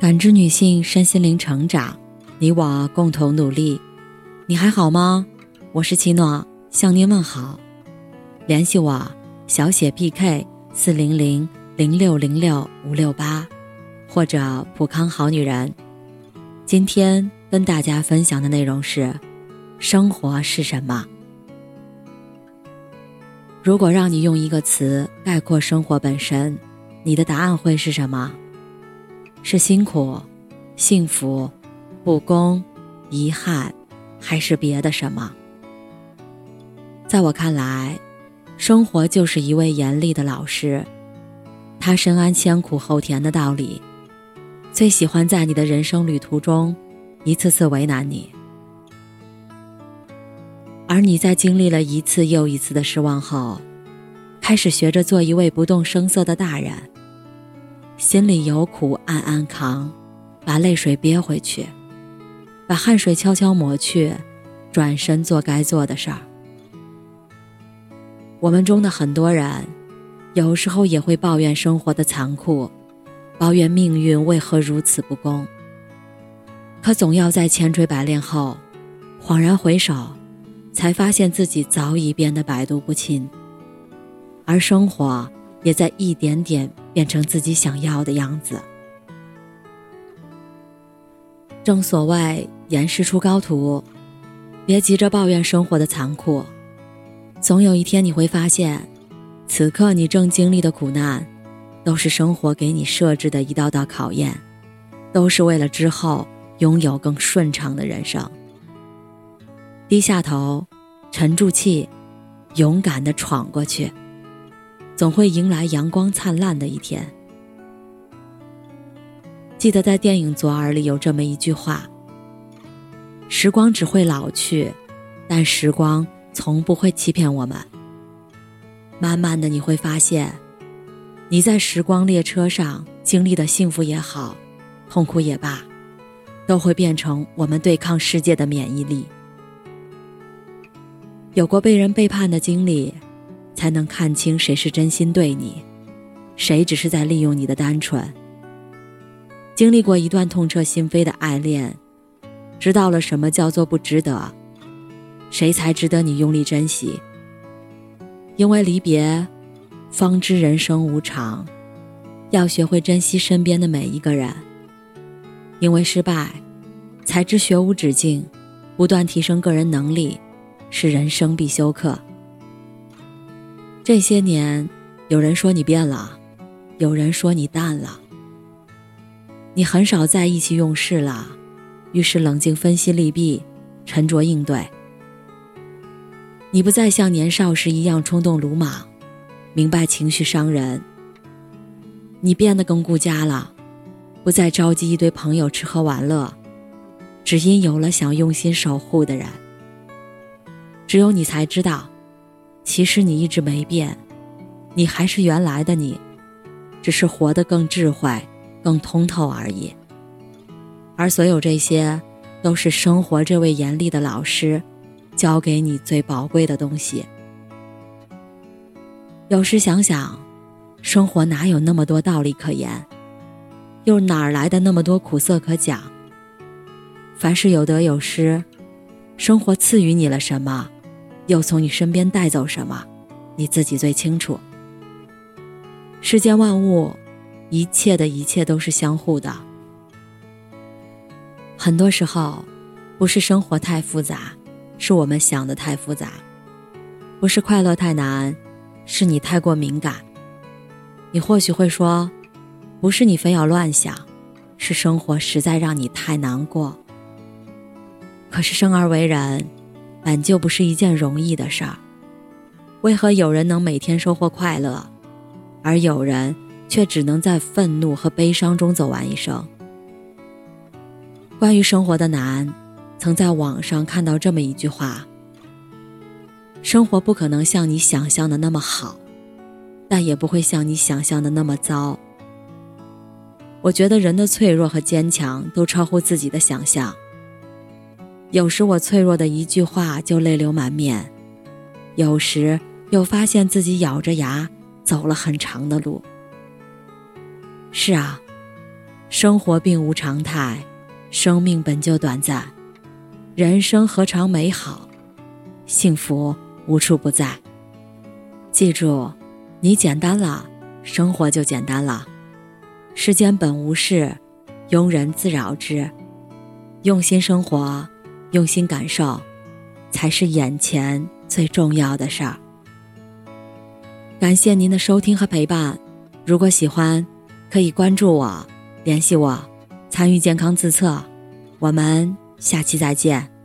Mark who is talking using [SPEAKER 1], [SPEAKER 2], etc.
[SPEAKER 1] 感知女性身心灵成长，你我共同努力。你还好吗？我是奇诺，向您问好。联系我小写 PK 四零零零六零六五六八，或者普康好女人。今天跟大家分享的内容是：生活是什么？如果让你用一个词概括生活本身，你的答案会是什么？是辛苦、幸福、不公、遗憾，还是别的什么？在我看来，生活就是一位严厉的老师，他深谙先苦后甜的道理，最喜欢在你的人生旅途中一次次为难你。而你在经历了一次又一次的失望后，开始学着做一位不动声色的大人。心里有苦暗暗扛，把泪水憋回去，把汗水悄悄抹去，转身做该做的事儿。我们中的很多人，有时候也会抱怨生活的残酷，抱怨命运为何如此不公。可总要在千锤百炼后，恍然回首，才发现自己早已变得百毒不侵，而生活。也在一点点变成自己想要的样子。正所谓严师出高徒，别急着抱怨生活的残酷，总有一天你会发现，此刻你正经历的苦难，都是生活给你设置的一道道考验，都是为了之后拥有更顺畅的人生。低下头，沉住气，勇敢的闯过去。总会迎来阳光灿烂的一天。记得在电影《左耳》里有这么一句话：“时光只会老去，但时光从不会欺骗我们。”慢慢的，你会发现，你在时光列车上经历的幸福也好，痛苦也罢，都会变成我们对抗世界的免疫力。有过被人背叛的经历。才能看清谁是真心对你，谁只是在利用你的单纯。经历过一段痛彻心扉的爱恋，知道了什么叫做不值得，谁才值得你用力珍惜。因为离别，方知人生无常，要学会珍惜身边的每一个人。因为失败，才知学无止境，不断提升个人能力，是人生必修课。这些年，有人说你变了，有人说你淡了。你很少再意气用事了，遇事冷静分析利弊，沉着应对。你不再像年少时一样冲动鲁莽，明白情绪伤人。你变得更顾家了，不再召集一堆朋友吃喝玩乐，只因有了想用心守护的人。只有你才知道。其实你一直没变，你还是原来的你，只是活得更智慧、更通透而已。而所有这些，都是生活这位严厉的老师，教给你最宝贵的东西。有时想想，生活哪有那么多道理可言，又哪来的那么多苦涩可讲？凡事有得有失，生活赐予你了什么？又从你身边带走什么，你自己最清楚。世间万物，一切的一切都是相互的。很多时候，不是生活太复杂，是我们想的太复杂；不是快乐太难，是你太过敏感。你或许会说，不是你非要乱想，是生活实在让你太难过。可是生而为人。本就不是一件容易的事儿，为何有人能每天收获快乐，而有人却只能在愤怒和悲伤中走完一生？关于生活的难，曾在网上看到这么一句话：生活不可能像你想象的那么好，但也不会像你想象的那么糟。我觉得人的脆弱和坚强都超乎自己的想象。有时我脆弱的一句话就泪流满面，有时又发现自己咬着牙走了很长的路。是啊，生活并无常态，生命本就短暂，人生何尝美好？幸福无处不在。记住，你简单了，生活就简单了。世间本无事，庸人自扰之。用心生活，用心感受，才是眼前最重要的事儿。感谢您的收听和陪伴。如果喜欢，可以关注我，联系我，参与健康自测。我们下期再见。